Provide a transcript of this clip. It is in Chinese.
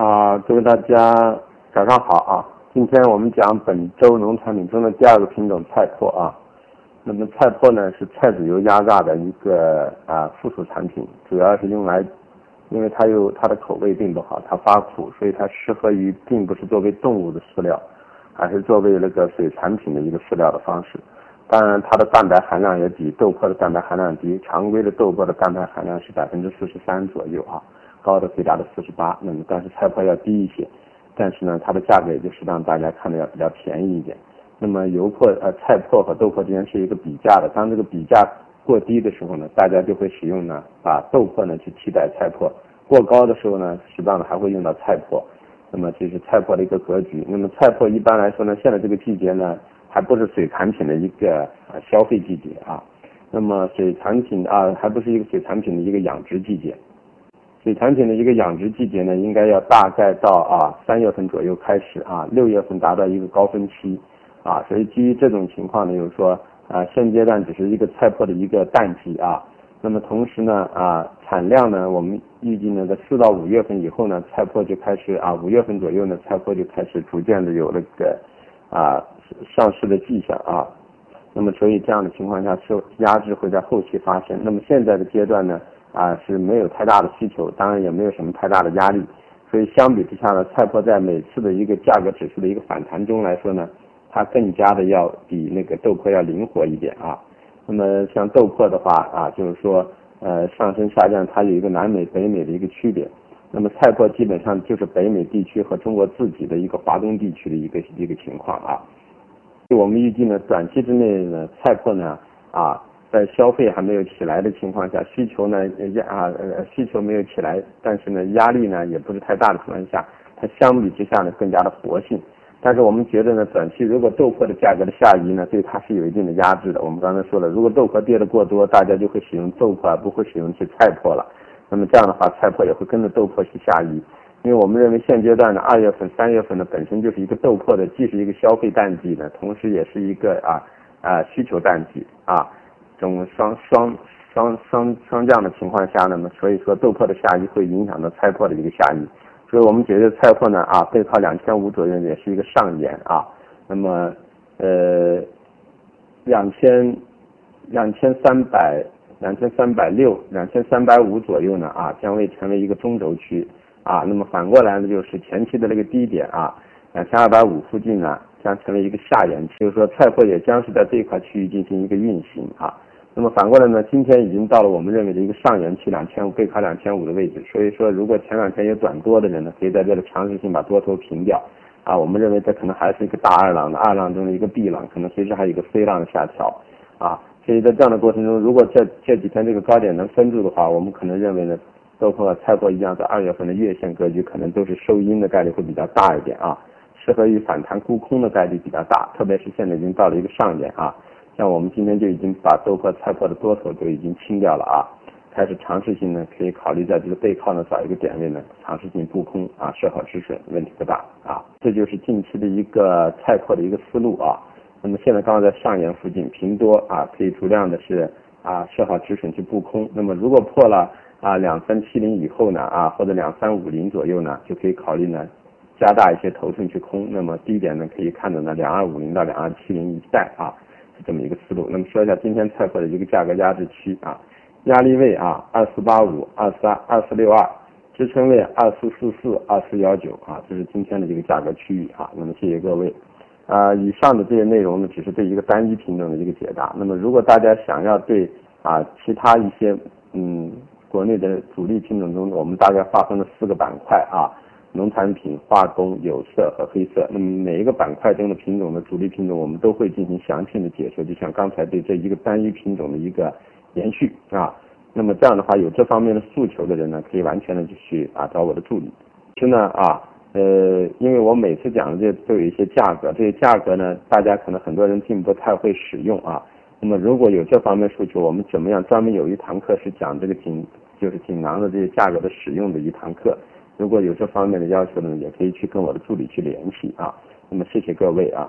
啊，各位大家早上好啊！今天我们讲本周农产品中的第二个品种菜粕啊。那么菜粕呢是菜籽油压榨的一个啊附属产品，主要是用来，因为它有它的口味并不好，它发苦，所以它适合于并不是作为动物的饲料，还是作为那个水产品的一个饲料的方式。当然，它的蛋白含量也比豆粕的蛋白含量低，常规的豆粕的蛋白含量是百分之四十三左右啊。高的可以达到四十八，那么但是菜粕要低一些，但是呢，它的价格也就适当大家看的要比较便宜一点。那么油粕呃菜粕和豆粕之间是一个比价的，当这个比价过低的时候呢，大家就会使用呢把豆粕呢去替代菜粕，过高的时候呢，适当的还会用到菜粕。那么这是菜粕的一个格局。那么菜粕一般来说呢，现在这个季节呢，还不是水产品的一个消费季节啊。那么水产品啊，还不是一个水产品的一个养殖季节。水产品的一个养殖季节呢，应该要大概到啊三月份左右开始啊，六月份达到一个高峰期，啊，所以基于这种情况呢，就是说啊现阶段只是一个菜粕的一个淡季啊，那么同时呢啊产量呢，我们预计呢在四到五月份以后呢，菜粕就开始啊五月份左右呢，菜粕就开始逐渐的有那个啊上市的迹象啊，那么所以这样的情况下，受压制会在后期发生。那么现在的阶段呢？啊，是没有太大的需求，当然也没有什么太大的压力，所以相比之下呢，菜粕在每次的一个价格指数的一个反弹中来说呢，它更加的要比那个豆粕要灵活一点啊。那么像豆粕的话啊，就是说呃上升下降它有一个南美北美的一个区别，那么菜粕基本上就是北美地区和中国自己的一个华东地区的一个一个情况啊。我们预计呢，短期之内呢，菜粕呢啊。在消费还没有起来的情况下，需求呢压啊呃需求没有起来，但是呢压力呢也不是太大的情况下，它相比之下呢更加的活性。但是我们觉得呢，短期如果豆粕的价格的下移呢，对它是有一定的压制的。我们刚才说了，如果豆粕跌的过多，大家就会使用豆粕，而不会使用去菜粕了。那么这样的话，菜粕也会跟着豆粕去下移。因为我们认为现阶段的二月份、三月份呢，本身就是一个豆粕的，既是一个消费淡季呢，同时也是一个啊啊需求淡季啊。这种双双双双双降的情况下，那么所以说豆粕的下移会影响到菜粕的一个下移，所以我们觉得菜粕呢啊背靠两千五左右也是一个上沿啊，那么呃两千两千三百两千三百六两千三百五左右呢啊将会成为一个中轴区啊，那么反过来呢就是前期的那个低点啊两千二百五附近呢将成为一个下沿，就是说菜粕也将是在这一块区域进行一个运行啊。那么反过来呢？今天已经到了我们认为的一个上沿期两千五背靠两千五的位置，所以说如果前两天有短多的人呢，可以在这里尝试性把多头平掉啊。我们认为这可能还是一个大二浪的二浪中的一个 B 浪，可能随时还有一个 C 浪的下调啊。所以在这样的过程中，如果这这几天这个高点能封住的话，我们可能认为呢，豆粕和菜粕一样，在二月份的月线格局可能都是收阴的概率会比较大一点啊，适合于反弹沽空的概率比较大，特别是现在已经到了一个上沿啊。像我们今天就已经把豆粕、菜粕的多头都已经清掉了啊，开始尝试性呢，可以考虑在这个背靠呢找一个点位呢，尝试性布空啊，设好止损，问题不大啊。这就是近期的一个菜粕的一个思路啊。那么现在刚刚在上沿附近平多啊，可以足量的是啊设好止损去布空。那么如果破了啊两三七零以后呢啊，或者两三五零左右呢，就可以考虑呢加大一些头寸去空。那么低点呢可以看到呢两二五零到两二七零一带啊。这么一个思路，那么说一下今天菜粕的一个价格压制区啊，压力位啊二四八五、二三、二四六二，支撑位二四四四、二四幺九啊，这是今天的这个价格区域啊。那么谢谢各位，啊，以上的这些内容呢，只是对一个单一品种的一个解答。那么如果大家想要对啊其他一些嗯国内的主力品种中，我们大概划分了四个板块啊。农产品、化工、有色和黑色，那么每一个板块中的品种的主力品种，我们都会进行详细的解说，就像刚才对这一个单一品种的一个延续啊。那么这样的话，有这方面的诉求的人呢，可以完全的就去啊找我的助理。其实呢啊，呃，因为我每次讲的这都有一些价格，这些价格呢，大家可能很多人并不太会使用啊。那么如果有这方面诉求，我们怎么样专门有一堂课是讲这个锦，就是锦囊的这些价格的使用的一堂课。如果有这方面的要求呢，也可以去跟我的助理去联系啊。那么谢谢各位啊。